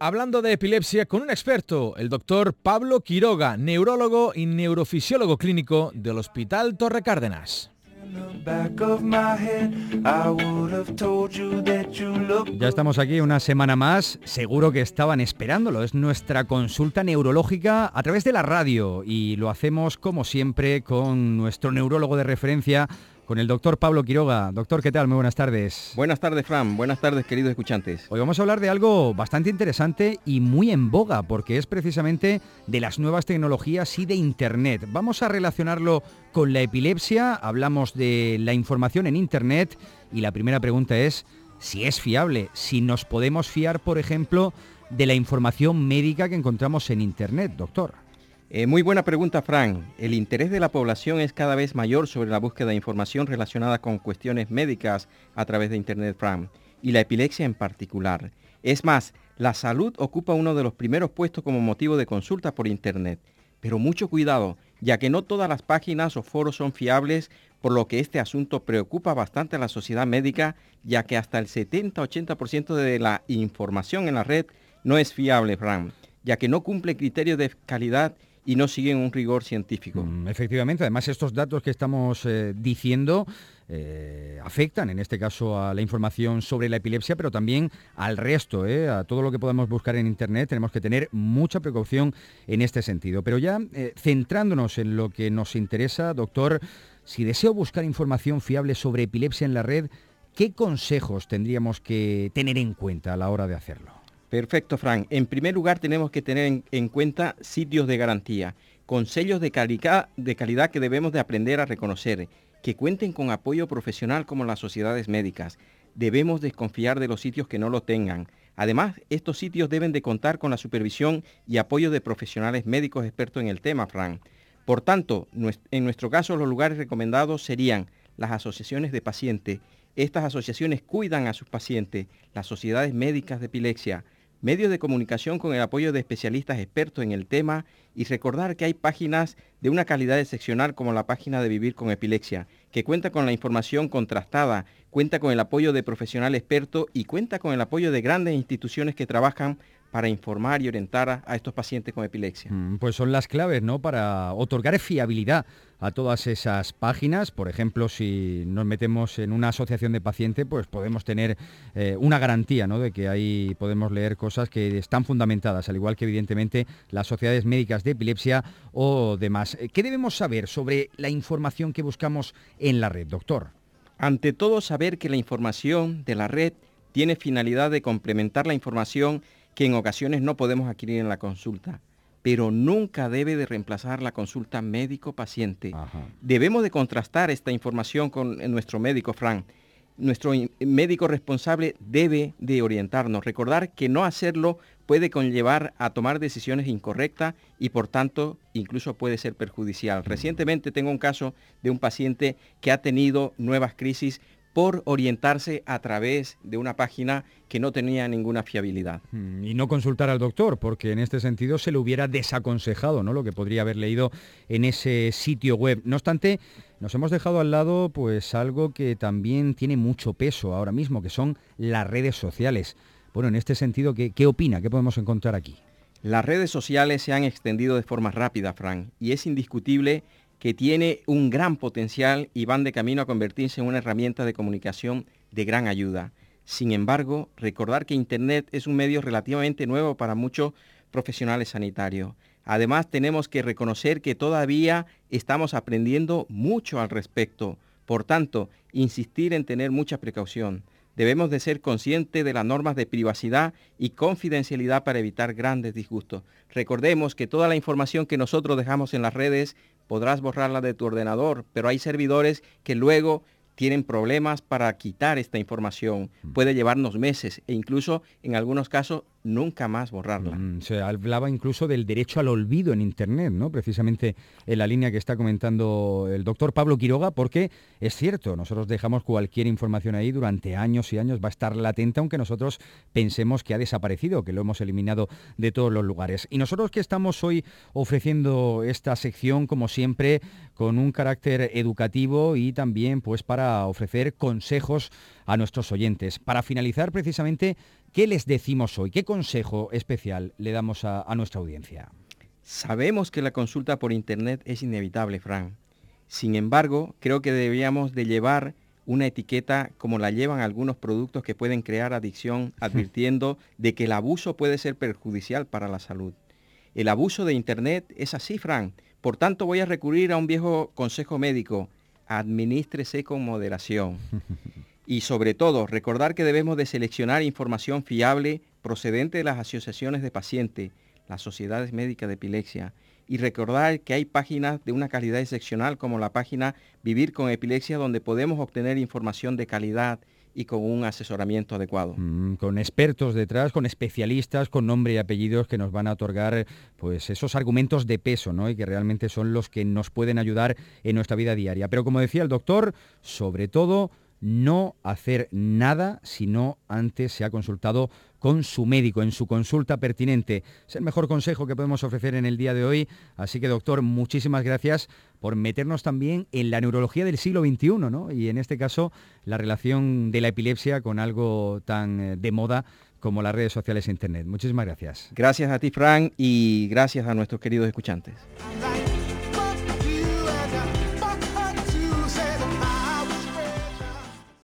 hablando de epilepsia con un experto, el doctor Pablo Quiroga, neurólogo y neurofisiólogo clínico del Hospital Torre Cárdenas. Ya estamos aquí una semana más, seguro que estaban esperándolo, es nuestra consulta neurológica a través de la radio y lo hacemos como siempre con nuestro neurólogo de referencia, con el doctor Pablo Quiroga. Doctor, ¿qué tal? Muy buenas tardes. Buenas tardes, Fran. Buenas tardes, queridos escuchantes. Hoy vamos a hablar de algo bastante interesante y muy en boga, porque es precisamente de las nuevas tecnologías y de Internet. Vamos a relacionarlo con la epilepsia, hablamos de la información en Internet y la primera pregunta es si es fiable, si nos podemos fiar, por ejemplo, de la información médica que encontramos en Internet, doctor. Eh, muy buena pregunta, Frank. El interés de la población es cada vez mayor sobre la búsqueda de información relacionada con cuestiones médicas a través de Internet, Frank, y la epilepsia en particular. Es más, la salud ocupa uno de los primeros puestos como motivo de consulta por Internet. Pero mucho cuidado, ya que no todas las páginas o foros son fiables, por lo que este asunto preocupa bastante a la sociedad médica, ya que hasta el 70-80% de la información en la red no es fiable, Frank, ya que no cumple criterios de calidad y no siguen un rigor científico. Mm, efectivamente, además estos datos que estamos eh, diciendo eh, afectan en este caso a la información sobre la epilepsia, pero también al resto, eh, a todo lo que podamos buscar en Internet. Tenemos que tener mucha precaución en este sentido. Pero ya centrándonos en lo que nos interesa, doctor, si deseo buscar información fiable sobre epilepsia en la red, ¿qué consejos tendríamos que tener en cuenta a la hora de hacerlo? Perfecto, Frank. En primer lugar, tenemos que tener en, cuenta sitios de garantía, con sellos de, de calidad que debemos de aprender a reconocer, que cuenten con apoyo profesional como las sociedades médicas. Debemos desconfiar de los sitios que no lo tengan. Además, estos sitios deben de contar con la supervisión y apoyo de profesionales médicos expertos en el tema, Frank. Por tanto, en nuestro caso, los lugares recomendados serían las asociaciones de pacientes. Estas asociaciones cuidan a sus pacientes, las sociedades médicas de epilepsia, medios de comunicación con el apoyo de especialistas expertos en el tema y recordar que hay páginas de una calidad excepcional como la página de Vivir con Epilepsia, que cuenta con la información contrastada, cuenta con el apoyo de profesional experto y cuenta con el apoyo de grandes instituciones que trabajan para informar y orientar a, estos pacientes con epilepsia. Mm, pues son las claves, ¿no? Para otorgar fiabilidad a todas esas páginas. Por ejemplo, si nos metemos en una asociación de pacientes, pues podemos tener eh, una garantía, ¿no? De que ahí podemos leer cosas que están fundamentadas, al igual que evidentemente las sociedades médicas de epilepsia o demás. ¿Qué debemos saber sobre la información que buscamos en la red, doctor? Ante todo, saber que la información de la red tiene finalidad de complementar la información que en ocasiones no podemos adquirir en la consulta, pero nunca debe de reemplazar la consulta médico-paciente. Debemos de contrastar esta información con nuestro médico, Frank. Nuestro médico responsable debe de orientarnos. Recordar que no hacerlo puede conllevar a tomar decisiones incorrectas y por tanto incluso puede ser perjudicial. Recientemente tengo un caso de un paciente que ha tenido nuevas crisis por orientarse a través de una página que no tenía ninguna fiabilidad. Mm, y no consultar al doctor, porque en este sentido se le hubiera desaconsejado ¿no? lo que podría haber leído en ese sitio web. No obstante, nos hemos dejado al lado pues algo que también tiene mucho peso ahora mismo, que son las redes sociales. Bueno, en este sentido, ¿qué, qué opina? ¿Qué podemos encontrar aquí? Las redes sociales se han extendido de forma rápida, Frank, y es indiscutible que tiene un gran potencial y van de camino a convertirse en una herramienta de comunicación de gran ayuda. Sin embargo, recordar que Internet es un medio relativamente nuevo para muchos profesionales sanitarios. Además, tenemos que reconocer que todavía estamos aprendiendo mucho al respecto. Por tanto, insistir en tener mucha precaución. Debemos de ser conscientes de las normas de privacidad y confidencialidad para evitar grandes disgustos. Recordemos que toda la información que nosotros dejamos en las redes podrás borrarla de tu ordenador, pero hay servidores que luego tienen problemas para quitar esta información. Mm. Puede llevarnos meses e incluso en algunos casos nunca más borrarla. Mm, se hablaba incluso del derecho al olvido en Internet, ¿no? Precisamente en la línea que está comentando el doctor Pablo Quiroga, porque es cierto, nosotros dejamos cualquier información ahí durante años y años, va a estar latente aunque nosotros pensemos que ha desaparecido, que lo hemos eliminado de todos los lugares. Y nosotros que estamos hoy ofreciendo esta sección, como siempre, con un carácter educativo y también pues para ofrecer consejos a nuestros oyentes. Para finalizar, precisamente, ¿qué les decimos hoy? ¿Qué consejo especial le damos a, a nuestra audiencia? Sabemos que la consulta por Internet es inevitable, Fran. Sin embargo, creo que deberíamos de llevar una etiqueta como la llevan algunos productos que pueden crear adicción, advirtiendo de que el abuso puede ser perjudicial para la salud. El abuso de Internet es así, Fran. Por tanto, voy a recurrir a un viejo consejo médico. Administrese con moderación. Y sobre todo, recordar que debemos de seleccionar información fiable procedente de las asociaciones de pacientes, las sociedades médicas de epilepsia, y recordar que hay páginas de una calidad excepcional como la página Vivir con Epilepsia donde podemos obtener información de calidad y con un asesoramiento adecuado. Mm, con expertos detrás, con especialistas, con nombre y apellidos que nos van a otorgar pues esos argumentos de peso, ¿no? Y que realmente son los que nos pueden ayudar en nuestra vida diaria. Pero como decía el doctor, sobre todo no hacer nada si no antes se ha consultado con su médico en su consulta pertinente. Es el mejor consejo que podemos ofrecer en el día de hoy. Así que, doctor, muchísimas gracias por meternos también en la neurología del siglo XXI, ¿no? Y en este caso, la relación de la epilepsia con algo tan eh, de moda como las redes sociales e Internet. Muchísimas gracias. Gracias a ti, Frank, y gracias a nuestros queridos escuchantes.